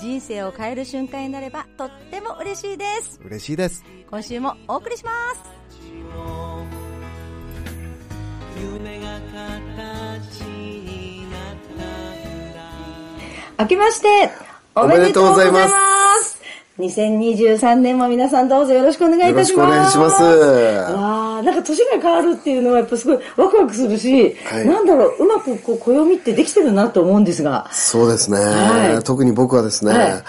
人生を変える瞬間になればとっても嬉しいです。嬉しいです。今週もお送りします。夢が形になったんだ明けましておめでとうございます2023年も皆さんどうぞよろしくお願いいたします。よろしくお願いします。わあ、なんか年が変わるっていうのはやっぱすごいワクワクするし、はい。なんだろう、うまくこう暦ってできてるなと思うんですが。そうですね、はい。特に僕はですね、はい。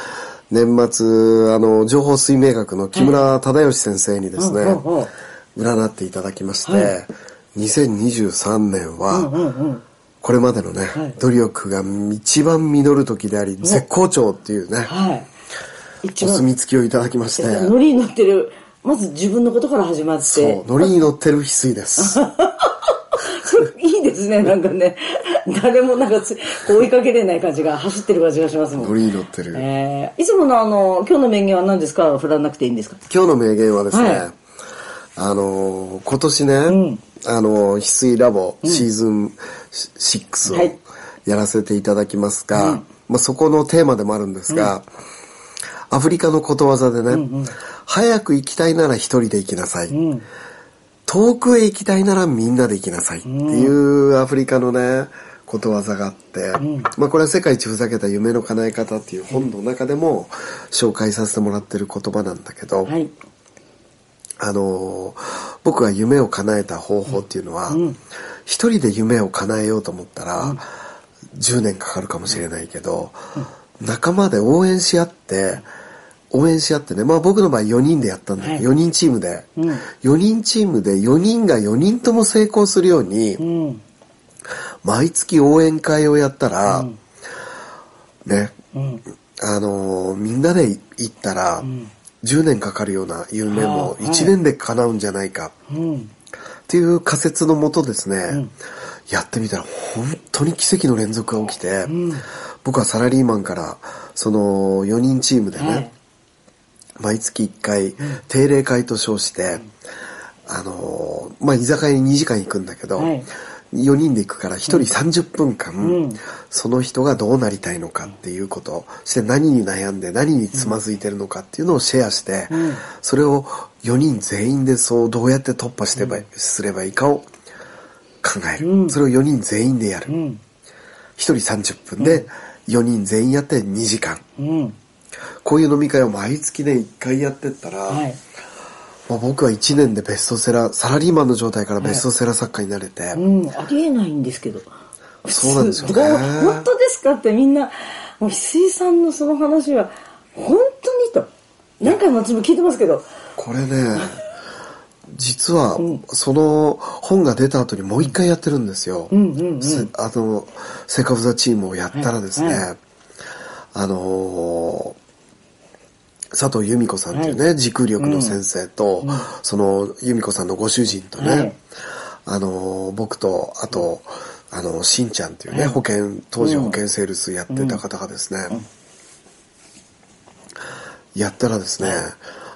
年末あの情報水明学の木村忠義先生にですね、うんうんうん。占っていただきまして、はい。2023年は、うんうん。これまでのね、はい。努力が一番実る時であり、絶好調っていうね、はい。一お番、墨付きをいただきまして、ノリに乗ってる、まず自分のことから始まって。そう、ノリに乗ってる翡翠です。いいですね、なんかね。誰もなんか追いかけれない感じが、走ってる感じがしますもん。ノリに乗ってる。えー、いつものあの、今日の名言は何ですか？振らなくていいんですか？今日の名言はですね、はい。あのー今年ね、ん。あのー翡翠ラボシーズン6はい。をやらせていただきますが、まあ、そこのテーマでもあるんですが、アフリカのことわざでね、早く行きたいなら一人で行きなさい。うん。遠くへ行きたいならみんなで行きなさいっていうアフリカのね、ことわざがあって、まあこれは世界一ふざけた夢の叶え方っていう本の中でも紹介させてもらってる言葉なんだけど、はい。あのー僕が夢を叶えた方法っていうのは、一人で夢を叶えようと思ったら、10年かかるかもしれないけど、仲間で応援し合って、応援し合ってね、まあ僕の場合4人でやったんだけど、はい。4人チームで、うん。4人チームで4人が4人とも成功するように、うん。毎月応援会をやったら、ね、うん。あのーみんなで行ったら、10年かかるような夢も1年で叶うんじゃないか。うん。っていう仮説のもとですね、やってみたら本当に奇跡の連続が起きて、僕はサラリーマンからその4人チームでね、はい毎月1回定例会と称して、あのーまあ、居酒屋に2時間行くんだけど、はい。4人で行くから1人30分間、うん。その人がどうなりたいのかっていうこと、そして何に悩んで何につまずいてるのかっていうのをシェアして、ん。それを4人全員でそうどうやって突破してば、すればいいかを考える、うん。それを4人全員でやる。うん。1人30分で4人全員やって2時間。うん。こういう飲み会を毎月ね、1回やってったら、はい。まあ、僕は1年でベストセラー、サラリーマンの状態からベストセラー作家になれて、うん。ありえないんですけど。そうなんですよね 本当ですかってみんな、もう翡翠さんのその話は、本当にと。何回も私も聞いてますけど。これね、実は、その本が出た後にもう一回やってるんですよ。うんうんうんせあの、セカフザチームをやったらですね、はいはあのー佐藤由美子さんっていうね、持久力の先生と、その由美子さんのご主人とね、はい。あのー僕と、あと、あの、しんちゃんっていうね、はい保険、当時保険セールスやってた方がですね、やったらですね、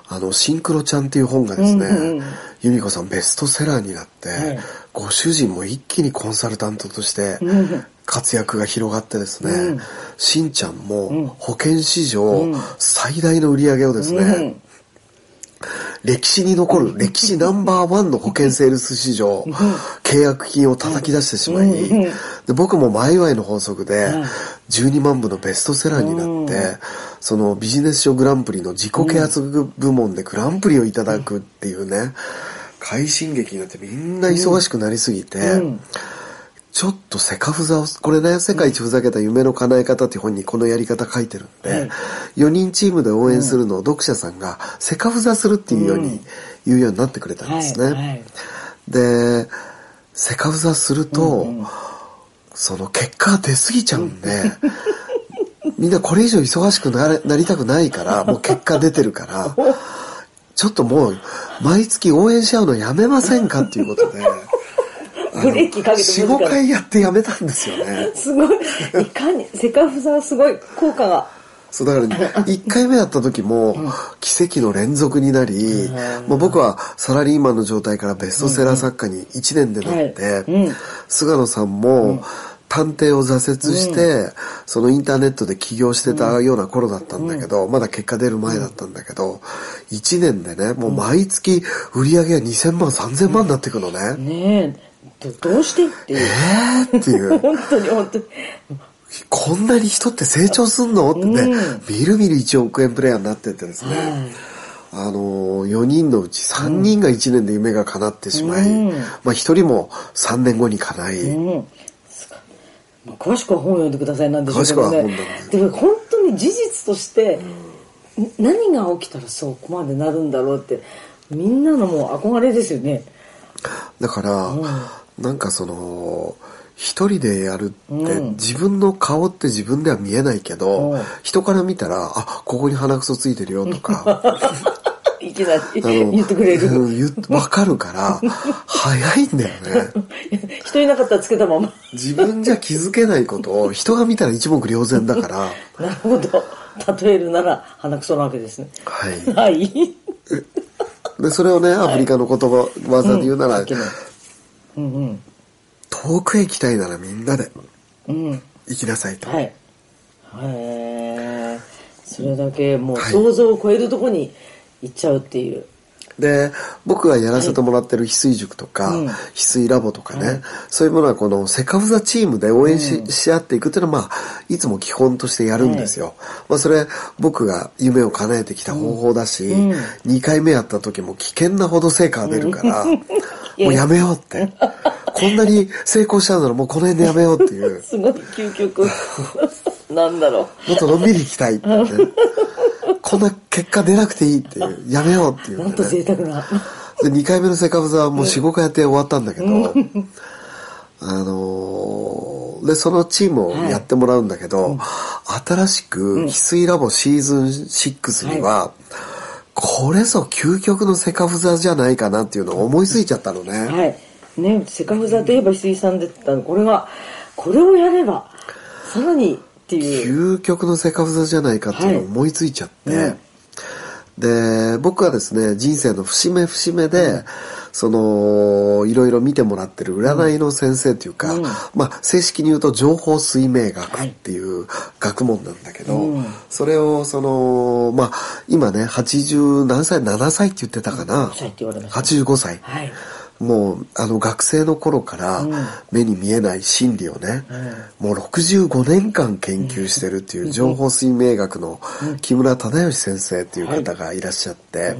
あの、シンクロちゃんっていう本がですね、うんうんうん。由美子さんベストセラーになって、はい。ご主人も一気にコンサルタントとしてうん。活躍が広がってですね、うんしんちゃんん。も保険史上うん。最大の売り上げをですね、うん。歴史に残る歴史ナンバーワンの保険セールス史上、契約金を叩き出してしまい、で僕も前祝いの法則ではい12万部のベストセラーになって、そのビジネス書グランプリの自己啓発部門でグランプリをいただくっていうね、快進撃になってみんな忙しくなりすぎて、うんちょっとセカフザを、これね、世界一ふざけた夢の叶え方っていう本にこのやり方書いてるんで、はい4人チームで応援するのを読者さんがセカフザするっていうように、言うようになってくれたんですね。で、セカフザすると、その結果が出過ぎちゃうんで、みんなこれ以上忙しくなれなりたくないから、もう結果出てるから、ちょっともう、毎月応援し合うのやめませんかっていうことで、ブレーキかけて4、5回やってやめたんですよね。すごい。いかにセカフザはすごい効果が。そうだから、1回目やった時も、奇跡の連続になり、もう僕はサラリーマンの状態からベストセラー作家に1年でなって、菅野さんも、探偵を挫折して、そのインターネットで起業してたような頃だったんだけど、まだ結果出る前だったんだけど、1年でね、もう毎月売り上げが2000万、3000万になっていくのね。ねえどどうしてっていう。えーっていう。本当に本当に。こんなに人って成長すんの？ってね、みるみる1億円プレイヤーになってってですね、あのー、4人のうち3人が1年で夢が叶ってしまい、うん。まあ1人も3年後に叶い、うん。まあ詳しくは本を読んでくださいなんでしょうけど詳しくは本でも本当に事実として、ん何が起きたらそこまでなるんだろうってみんなのもう憧れですよね。だから、なんかその、一人でやるって、うん。自分の顔って自分では見えないけど、うん。人から見たら、あ、ここに鼻くそついてるよとか、いきなり言ってくれる。わかるから、早いんだよね。人いなかったらつけたまま。自分じゃ気づけないことを人が見たら一目瞭然だから、なるほど。例えるなら鼻くそなわけですね。はい。はい。で、それをね、アフリカの言葉、技で言うなら、いけないうんうん。遠くへ行きたいならみんなで。うん。行きなさいと。はい。へえそれだけもうはい。想像を超えるとこに行っちゃうっていう、で、僕がやらせてもらってる翡翠塾とか、うん。翡翠ラボとかね、そういうものはこのセカフザチームで応援し,、し合っていくっていうのは、まあ、いつも基本としてやるんですよ。まあ、それ、僕が夢を叶えてきた方法だし、うん。2回目やった時も危険なほど成果が出るから、もうやめようって。こんなに成功しちゃうならもうこの辺でやめようっていう。すごい究極 なんだろもっとのんびり行きたいって、ね。こんな結果出なくていいっていう。やめようっていううなんと。贅沢なで、2回目のセカブザはもう4、5回やって終わったんだけど、あのーで、そのチームをやってもらうんだけど、新しく翡翠ラボシーズン6には、これぞ究極のセカフザじゃないかなっていうのを思いついちゃったのね。はい。ねセカフザといえば翡翠さんでったの。これがこれをやればさらにっていう。究極のセカフザじゃないかっていうのを思いついちゃって、うんで僕はですね人生の節目節目で、そのいろいろ見てもらってる占いの先生というか、うん。まあ正式に言うと情報水明学っていう学問なんだけど、うん。それをそのまあ今ね80何歳7歳って言ってたかな、85歳って言われました。85歳、はい。もうあの学生の頃からうん。目に見えない心理をね、もう65年間研究してるっていう情報水明学の木村忠義先生っていう方がいらっしゃって、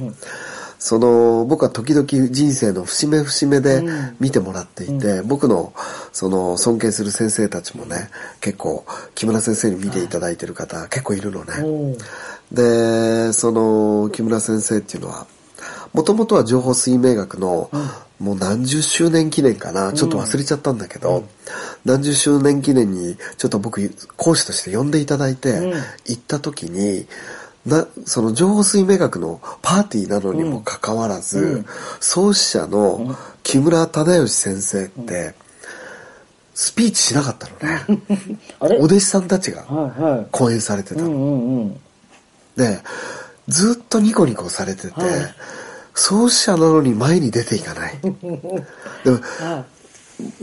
その僕は時々人生の節目節目で見てもらっていて、僕のその尊敬する先生たちもね結構木村先生に見ていただいてる方結構いるのね。う。んでその木村先生っていうのはもともとは情報水明学の、もう何十周年記念かな、ちょっと忘れちゃったんだけど、何十周年記念にちょっと僕講師として呼んでいただいて、うん。行った時になその情報水明学のパーティーなのにもかかわらず、うん。創始者の木村忠義先生って、スピーチしなかったのね。あれ？お弟子さんたちがはいはい。講演されてたの。うんうんうん。で、ずっとニコニコされてて、創始者なのに前に出ていかない。でも、は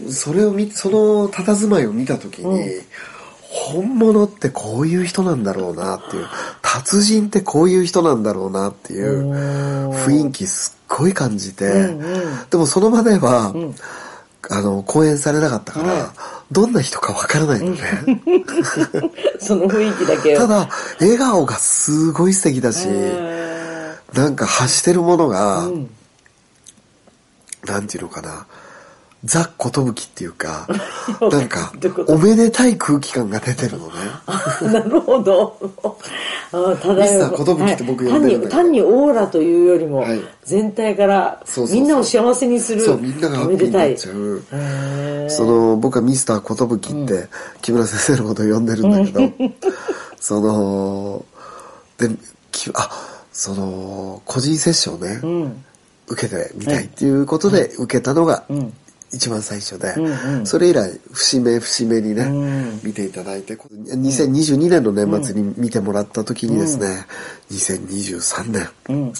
それを見、その佇まいを見たときに、本物ってこういう人なんだろうなっていう、達人ってこういう人なんだろうなっていう雰囲気すっごい感じて、うんうん。でもその場では、ん。あの、講演されなかったから、はどんな人かわからないのね。い その雰囲気だけただ、笑顔がすごい素敵だし、へなんか発してるものが、ーうん。なんていうのかな、ザ・寿っていうか、なんかおめでたい空気感が出てるのね。あなるほど。あただミスター寿って僕呼んでるんだけど。単に単にオーラというよりも、はい。全体からみんなを幸せにするそう、みんながハッピーになっちゃう。へー。その、僕はミスター寿って、木村先生のことを呼んでるんだけど、その、で、きあ、その個人セッションをね、うん。受けてみたいっていうことで受けたのがうん一番最初で、うんうん。それ以来節目節目にね、うん。見ていただいて2022年の年末に見てもらった時にですね、2023年。うん。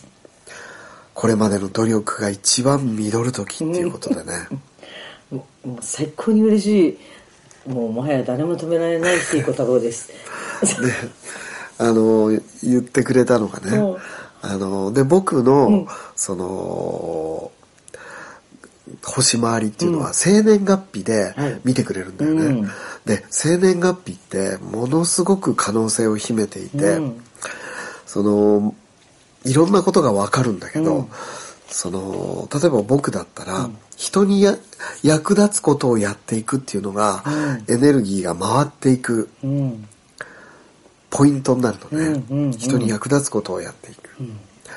これまでの努力が一番実る時っていうことでね、もう最高に嬉しい。もうもはや誰も止められないっていう小太郎です。で あの言ってくれたのがね、うん。あので僕の、うん。その星回りっていうのは生年月日ではい。見てくれるんだよね、うん。で生年月日ってものすごく可能性を秘めていて、うん。そのいろんなことがわかるんだけど、うん。その例えば僕だったら、人にや役立つことをやっていくっていうのが、エネルギーが回っていくうん。ポイントになるのね、人に役立つことをやっていく、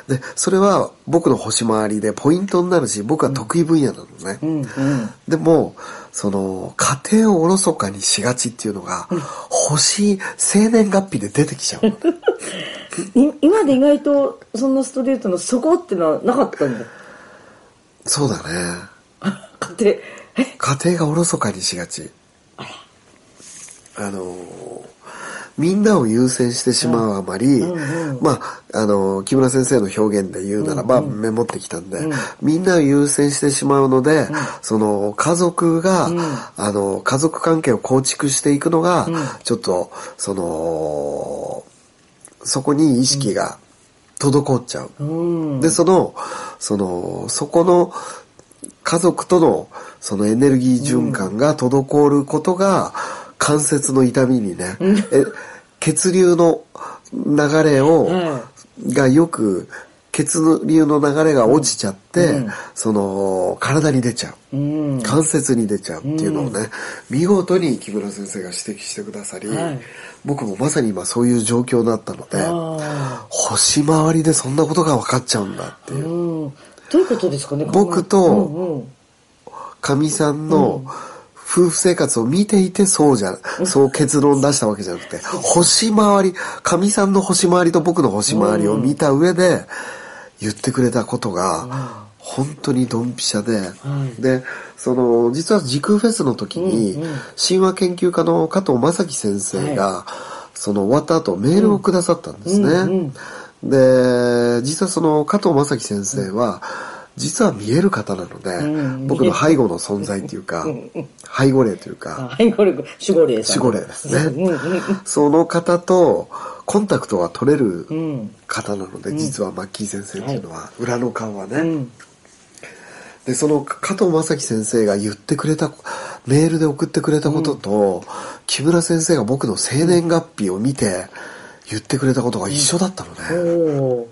でそれは僕の星回りでポイントになるし僕は得意分野なのね、うんうんでもその家庭をおろそかにしがちっていうのが、星生年月日で出てきちゃう。今で意外とそんなストレートのそこってのはなかったんだ。そうだね。家庭。え？家庭がおろそかにしがち。あのみんなを優先してしまうあまり、うんうんまあ、あの木村先生の表現で言うならば、メモってきたんで、みんなを優先してしまうので、その家族が、あの家族関係を構築していくのが、ちょっとそのそこに意識が滞っちゃう。うん。で、その、その、そこの家族とのそのエネルギー循環が滞ることが関節の痛みにね、え血流の流れを、はがよく、血流の流れが落ちちゃって、うん。その、体に出ちゃう。うん。関節に出ちゃうっていうのをね、見事に木村先生が指摘してくださり、はい。僕もまさに今そういう状況だったので、あ星回りでそんなことが分かっちゃうんだっていう。どういうことですかね僕とうんうん。かみさんの夫婦生活を見ていてそうじゃ、そう結論出したわけじゃなくて、星回り、かみさんの星回りと僕の星回りを見た上で言ってくれたことが、本当にドンピシャで、はい。で、その、実は時空フェスの時に、うんうん。神話研究家の加藤正樹先生が、その終わった後メールをくださったんですね。うんうん。で、実はその加藤正樹先生は、実は見える方なので、うん僕の背後の存在というか、背後霊というか、はいこれ守護霊守護霊ですね。うんうんその方とコンタクトが取れるうん。方なので、実はマッキー先生っていうのは、裏の顔はね、うん。で、その加藤正樹先生が言ってくれた、メールで送ってくれたことと、木村先生が僕の生年月日を見て言ってくれたことが一緒だったのね。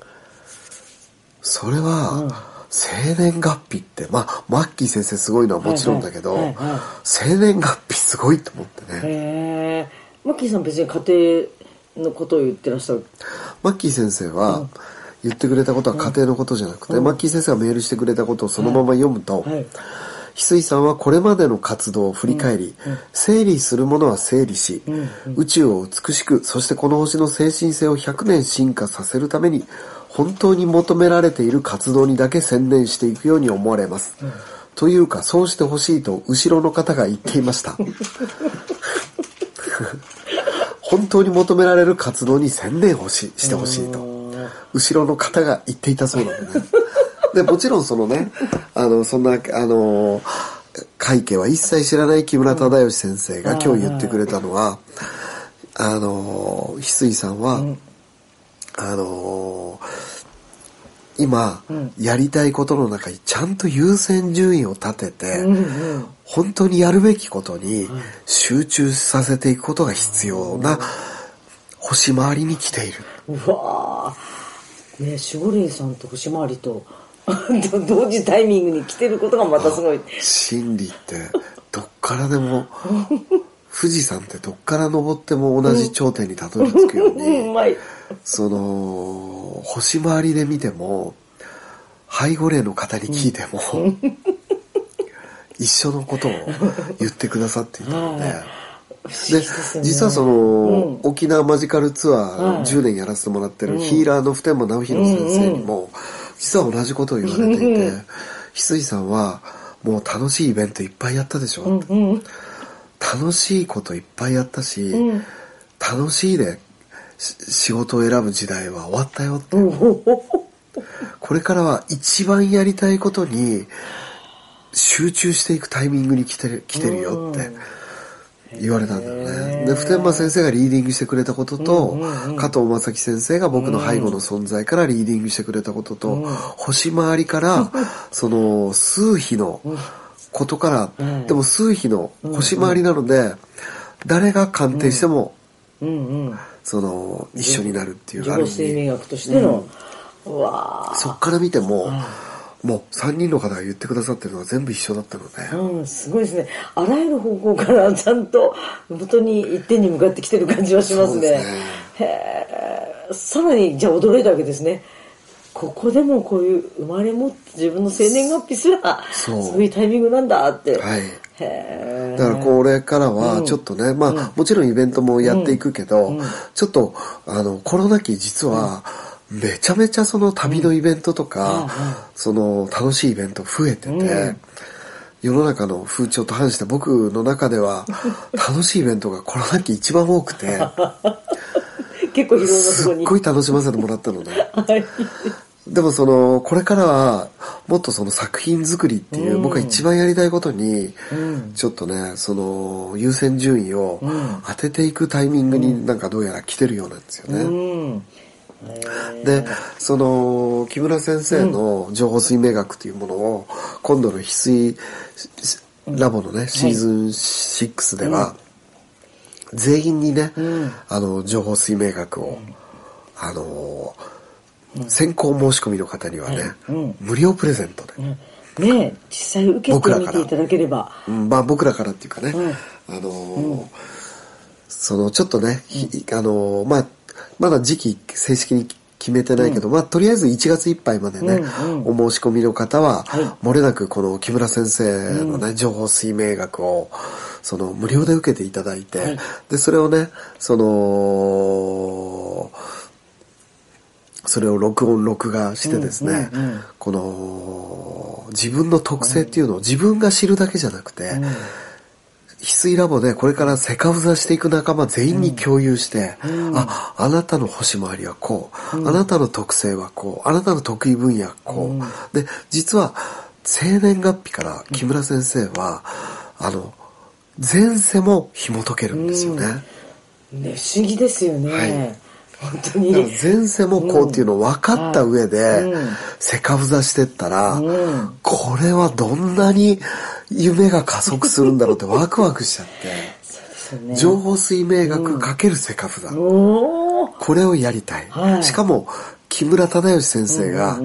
それは、生年月日って、まあ、マッキー先生すごいのはもちろんだけど、はい。はいはいはい。生年月日すごいと思ってね。へえマッキーさん別に家庭のことを言ってらっしゃる？マッキー先生は、言ってくれたことは家庭のことじゃなくて、マッキー先生がメールしてくれたことをそのまま読むと、はい。翡翠さんはこれまでの活動を振り返り、整理するものは整理し、宇宙を美しく、そしてこの星の精神性を100年進化させるために、本当に求められている活動にだけ専念していくように思われます。というか、そうしてほしいと後ろの方が言っていました。本当に求められる活動に専念ほししてほしいと。後ろの方が言ってい たそうなんでね。で、もちろんそのね、あの、そんな、あの、会計は一切知らない木村忠義先生が今日言ってくれたのは、あの、翡翠さんは、あの、今、やりたいことの中にちゃんと優先順位を立てて、本当にやるべきことに集中させていくことが必要な星回りに来ている。うわー。ね守護霊さんと星回りと 同時タイミングに来てることがまたすごい。真理ってどっからでも 富士山ってどっから登っても同じ頂点にたどり着くよう うんうにまい。その星回りで見ても背後霊の方に聞いても一緒のことを言ってくださっていたので。でね。実はその、うん。沖縄マジカルツアはいー10年やらせてもらってるヒーラーの普天間直弘先生にも、実は同じことを言われていて、翡翠さんはもう楽しいイベントいっぱいやったでしょ、うんうん楽しいこといっぱいやったし、うん。楽しいでし仕事を選ぶ時代は終わったよって、これからは一番やりたいことに集中していくタイミングに来てる来てるよって言われたんだよね。で、普天間先生がリーディングしてくれたことと、加藤正樹先生が僕の背後の存在からリーディングしてくれたことと、星回りから、その数比のことから、うん。でも数比の星回りなので、誰が鑑定しても、うん。うんその、一緒になるっていう自ある意味己生命学としての、そっから見ても、もう3人の方が言ってくださってるのは全部一緒だったので、ーうんすごいですね。あらゆる方向からちゃんと元に一点に向かってきてる感じはしますね。すね。へえさらにじゃあ驚いたわけですねここでもこういう生まれ持って自分の生年月日すらそう。そういうタイミングなんだって、はい。だからこれからはちょっとね、まあもちろんイベントもやっていくけど、ちょっとあのコロナ期実はめちゃめちゃその旅のイベントとか、その楽しいイベント増えてて、世の中の風潮と反して僕の中では楽しいイベントがコロナ期一番多くて、結構いろんなとこにすっごい楽しませてもらったのね。はいでもその、これからは、もっとその作品作りっていう、僕が一番やりたいことに、ちょっとね、その、優先順位を当てていくタイミングになんかどうやら来てるようなんですよね。うん。で、その、木村先生の情報水明学というものを、今度の翡翠ラボのね、シーズン6では、全員にね、あの、情報水明学を、あの、先行申し込みの方にはね、無料プレゼントで、ねえ実際受けてみていただければ。うん。まあ僕らからっていうかね、うん。あのーそのちょっとね、ひあのーまあまだ時期正式に決めてないけど、まあとりあえず1月いっぱいまでね、お申し込みの方は、漏れなくこの木村先生のね、情報水明学をその無料で受けていただいて、でそれをねそのそれを録音録画してですね、この自分の特性っていうのを自分が知るだけじゃなくて、翡翠ラボでこれからセカフザしていく仲間全員に共有して、あ、あなたの星回りはこう、あなたの特性はこう、あなたの得意分野はこう。で、実は生年月日から木村先生は、あの、前世も紐解けるんですよね。ね不思議ですよね、はい本当に。前世もこうっていうのを分かった上でうん、セカフザしてったらうん、これはどんなに夢が加速するんだろうってワクワクしちゃって。情報水明学かけるセカフザ。これをやりたい。はい。しかも、木村忠義先生が、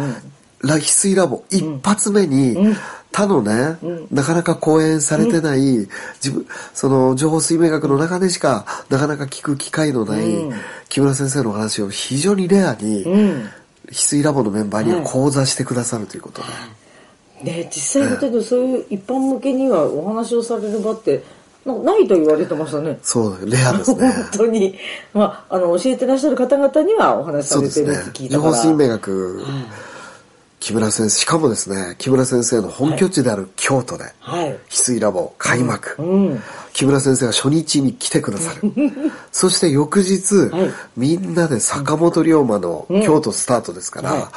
ラ翡翠ラボ一発目に、他のね、なかなか講演されてない、自分、その情報水明学の中でしかなかなか聞く機会のない、木村先生の話を非常にレアに、うん。翡翠ラボのメンバーには講座してくださるということで。ね実際だけどそういう一般向けにはお話をされる場ってなないと言われてましたね。そう、レアですね。本当に、まあ、あの教えてらっしゃる方々にはお話しさそうですねれてるって聞。いた情から。報水明学、木村先生、しかもですね、木村先生の本拠地である京都で、はい。翡翠ラボ開幕、うん。木村先生が初日に来てくださる。そして翌日、はい。みんなで坂本龍馬の京都スタートですから、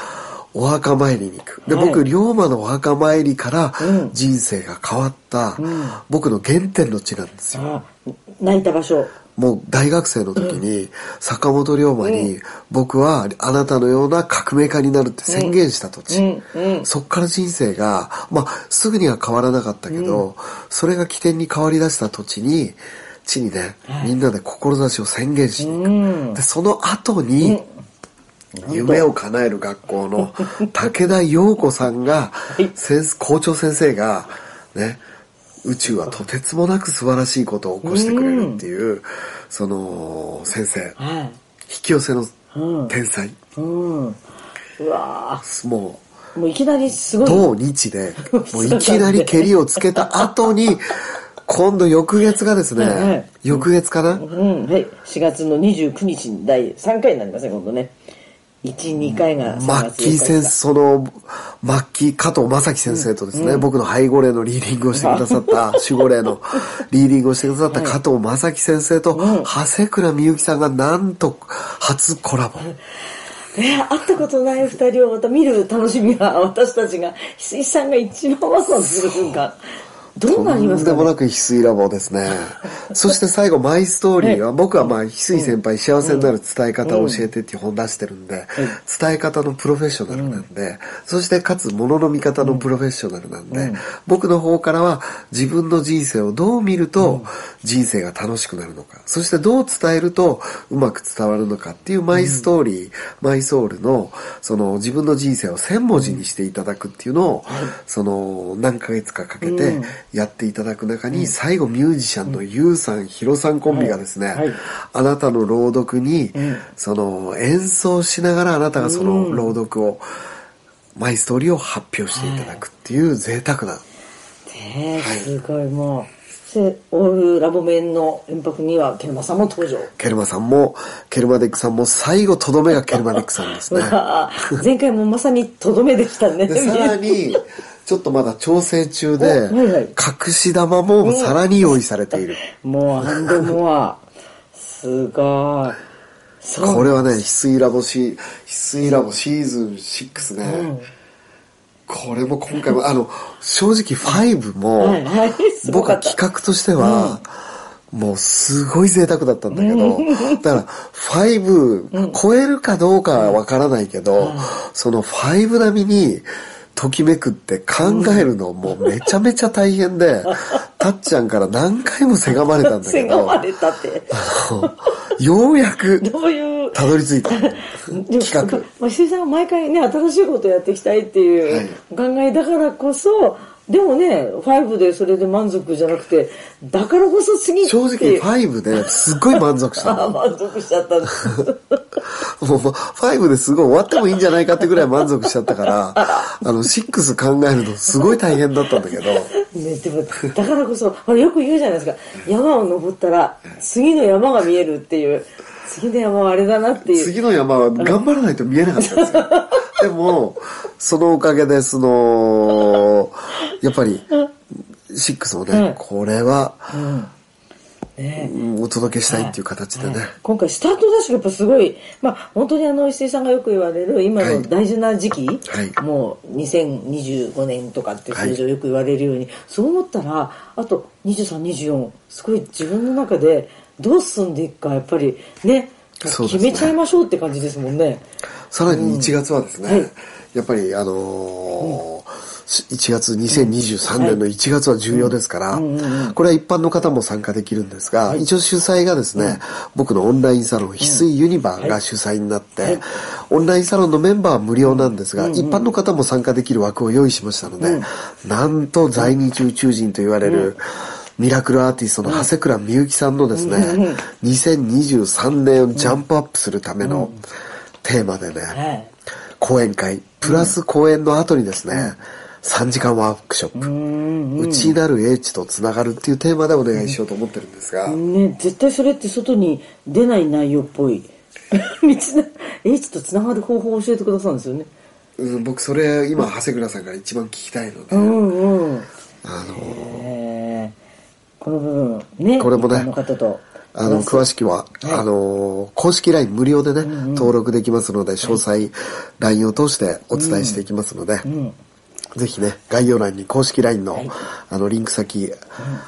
お墓参りに行く。で、はい。僕、龍馬のお墓参りからうん。人生が変わった、僕の原点の地なんですよ。あ泣いた場所もう大学生の時に、坂本龍馬に、僕はあなたのような革命家になるって宣言した土地。そっから人生が、まあ、すぐには変わらなかったけど、それが起点に変わり出した土地に、地にね、みんなで志を宣言しに行く。で、その後に、夢を叶える学校の武田陽子さんが、先生校長先生が、ね、宇宙はとてつもなく素晴らしいことを起こしてくれるっていう、その先生、はい。引き寄せのうん。天才、うん。うわもう、ーもういきなりすごい。同日で、もういきなり蹴りをつけた後に、今度翌月がですね、はいはい翌月かな、うん、はい。4月の29日に第3回になりますね、今度ね。1、2回が3マッ月キー先生、生。その、マッキー加藤正樹先生とですね、僕の背後霊のリーディングをしてくださった、守護霊のリーディングをしてくださった加藤正樹先生と、長谷倉みゆきさんがなんと初コラボ。えー会ったことない二人をまた見る楽しみが私たちが、翡翠さんが一番ワクワクする瞬間。どうなりますか、ね、とんでもなく翡翠ラボですね。そして最後、マイストーリーは、僕はまあ、翡翠先輩、幸せになる伝え方を教えてっていう本出してるんで、伝え方のプロフェッショナルなんで、そしてかつ、物の見方のプロフェッショナルなんで、僕の方からは、自分の人生をどう見ると、人生が楽しくなるのか、そしてどう伝えると、うまく伝わるのかっていうマイストーリー、マイソウルの、その、自分の人生を千文字にしていただくっていうのを、その、何ヶ月かかけて、やっていただく中に、最後ミュージシャンのユウさん、ヒロさんコンビがですね、はい。あなたの朗読に、その演奏しながらあなたがその朗読を、マイストーリーを発表していただくっていう贅沢な、ねえすごいもう。そして、オールラボメンの遠泊には、ケルマさんも登場。ケルマさんも、ケルマデックさんも最後とどめがケルマデックさんですね。前回もまさにとどめでしたね。で、さらに、ちょっとまだ調整中で、おはいはい隠し玉もさらに用意されている。もう、アンドモア。すごい。これはね、翡翠ラボシ、翡翠ラボシーズン6ね。これも今回も、あの、正直5もはい僕は企画としては、もうすごい贅沢だったんだけど、だから5超えるかどうかはわからないけど、その5並みに、ときめくって考えるのもうめちゃめちゃ大変で、たっちゃんから何回もせがまれたんだけど、せがまれたって。ようやくどういう？たどり着いた 企画。まあ、石井さんは毎回ね、新しいことをやっていきたいっていうお考えだからこそ、でもね、5でそれで満足じゃなくて、だからこそ次正直いう。5ですっごい満足した。満足しちゃった。もう5ですごい終わってもいいんじゃないかってぐらい満足しちゃったから、あの6考えるのすごい大変だったんだけど、ね、でも、だからこそ、ほらよく言うじゃないですか。山を登ったら、次の山が見えるっていう、次の山はあれだなっていう。次の山は頑張らないと見えなかったんですよ。でも、そのおかげで、その、やっぱり、6もね、これは、お届けしたいっていう形でね。今回スタートダッシュがやっぱすごい、まあ本当にあの石井さんがよく言われる今の大事な時期、はい。もう2025年とかって数字をよく言われるように、そう思ったらあと2324すごい自分の中でどう進んでいくかやっぱりね決めちゃいましょうって感じですもんね。さらに1月はですね、はい。やっぱりあのー1月2023年の1月は重要ですから、これは一般の方も参加できるんですが、一応主催がですね、僕のオンラインサロン、翡翠ユニバーが主催になって、オンラインサロンのメンバーは無料なんですが、一般の方も参加できる枠を用意しましたので、なんと在日宇宙人と言われる、ミラクルアーティストの長谷倉みゆきさんのですね、2023年をジャンプアップするためのテーマでね、はい。講演会、プラス講演の後にですね、3時間ワークショップ、内なる英知とつながるっていうテーマでお願いしようと思ってるんですが、ね、絶対それって外に出ない内容っぽい。道の H とつながる方法を教えてくださるんですよね。うん、僕それ今長谷倉さんから一番聞きたいので、うんうん。あのえー。この部分ねこれもね一般の方と。あの、詳しくは、あのー公式 LINE 無料でね、登録できますので、詳細 LINE を通してお伝えしていきますので、ぜひね、概要欄に公式 LINE の、あの、リンク先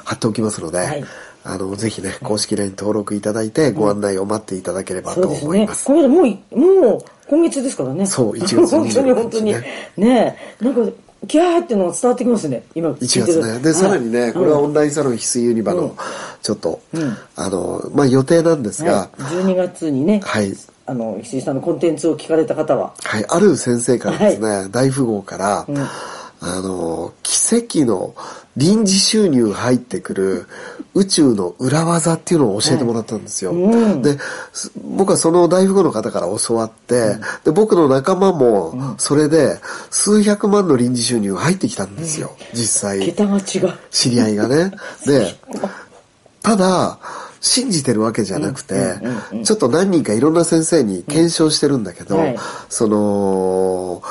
貼っておきますので、はい。あの、ぜひね、公式 LINE 登録いただいて、ご案内を待っていただければと思います。これでもういもう今月ですからね。そう1月25 本当に本当に。ねなんかキャーっていうのが伝わってきますね。今1聞いてる。月ね。で、さらにね、これはオンラインサロン翡翠ユニバの、ちょっと、あの、まあ、予定なんですが、はい、12月にね、はい。あの石井さんのコンテンツを聞かれた方は。はい、ある先生からですね、大富豪から、あの、奇跡の臨時収入入ってくる宇宙の裏技っていうのを教えてもらったんですよ。で、す僕はその大富豪の方から教わって、で、僕の仲間もそれで数百万の臨時収入が入ってきたんですよ。実際。桁が違う。知り合いがね。で、ただ、信じてるわけじゃなくて、ちょっと何人かいろんな先生に検証してるんだけど、その、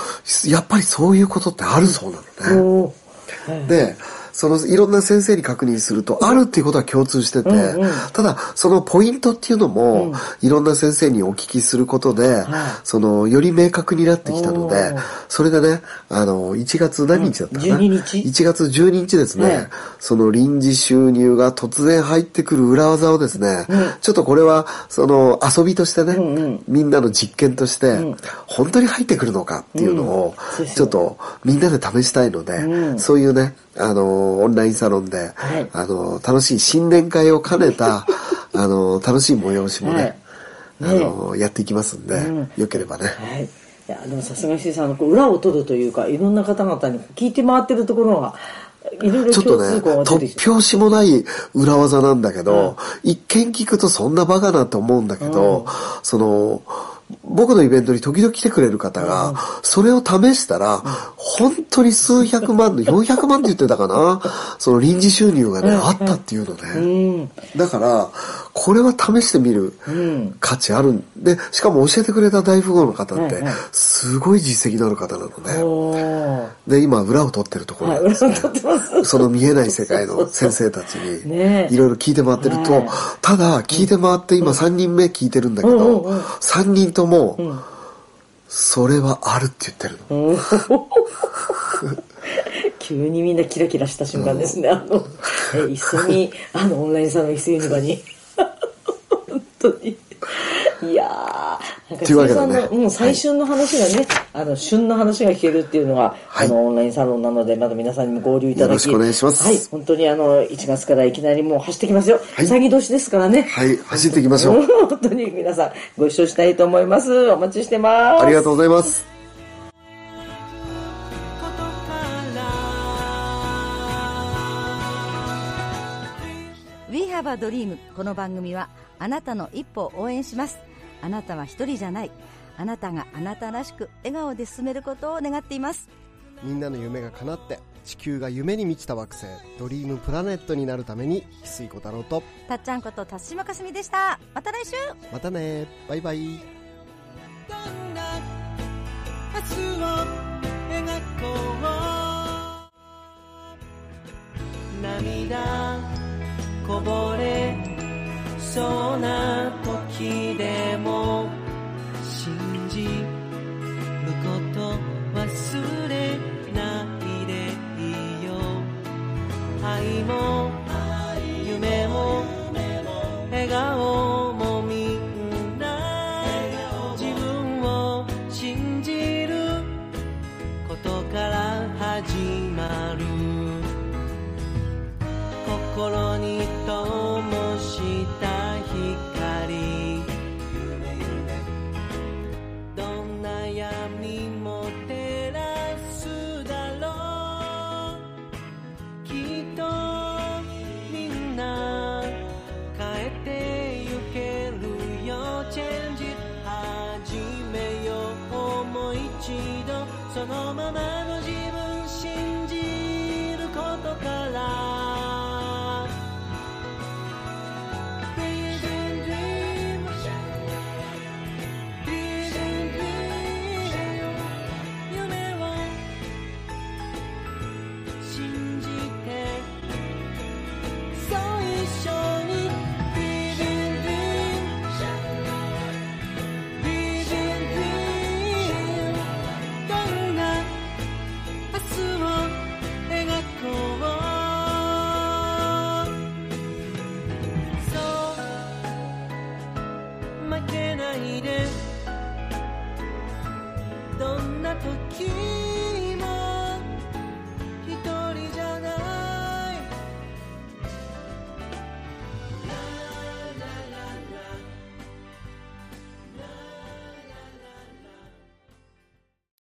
やっぱりそういうことってあるそうなのね。で、そのいろんな先生に確認すると、あるっていうことは共通してて、ただ、そのポイントっていうのも、いろんな先生にお聞きすることで、その、より明確になってきたのでそれでね、あの、1月何日だったかな、うん。12日 ?1 月12日ですね、はいその臨時収入が突然入ってくる裏技をですね、ちょっとこれは、その遊びとしてね、みんなの実験として、本当に入ってくるのかっていうのをちょっとみんなで試したいので、うん。そういうね、あの、オンラインサロンで、はいあの、楽しい新年会を兼ねた、あの、楽しい催しもね、はいあの、やっていきますんで、うんよければね。はい。いや、でもさすが石井さんの裏を取るというか、いろんな方々に聞いて回ってるところが、いろいろちょっとね。突拍子もない裏技なんだけど、一見聞くとそんなバカなって思うんだけど、その、僕のイベントに時々来てくれる方が、それを試したら、本当に数百万の、400万って言ってたかな、その臨時収入がね、あったっていうのね。だから、これは試してみるん。価値あるん。で、しかも教えてくれた大富豪の方ってすごい実績のある方なので、で、今、裏を取ってるところはい、なんですね。その見えない世界の先生たち ねにえいろいろ聞いて回ってるとはい、ただ聞いて回って今3人目聞いてるんだけどうん、3人とも、それはあるって言ってるの。急にみんなキラキラした瞬間ですね。あの、え一緒に、あの、オンラインサロン一ユニバに。本当に。いやー、なんか、さんの、うん、最春の話がね、あの、旬の話が聞けるっていうのが、はいあの、オンラインサロンなので、まだ皆さんにも合流いただき。よろしくお願いしますはい、本当にあの、1月からいきなりもう走ってきますよ。はいうさぎ年ですからね。はい、走っていきましょう。本当に皆さんご一緒したいと思います。お待ちしてます。ありがとうございます。We have a dream この番組はあなたの一歩を応援します。あなたは一人じゃない。あなたがあなたらしく笑顔で進めることを願っています。みんなの夢が叶って地球が夢に満ちた惑星ドリームプラネットになるために翡翠小太郎とたっちゃんこと辰島かすみでした。また来週。またね。バイバイ。どんな明日を描こう。涙こぼれそうな時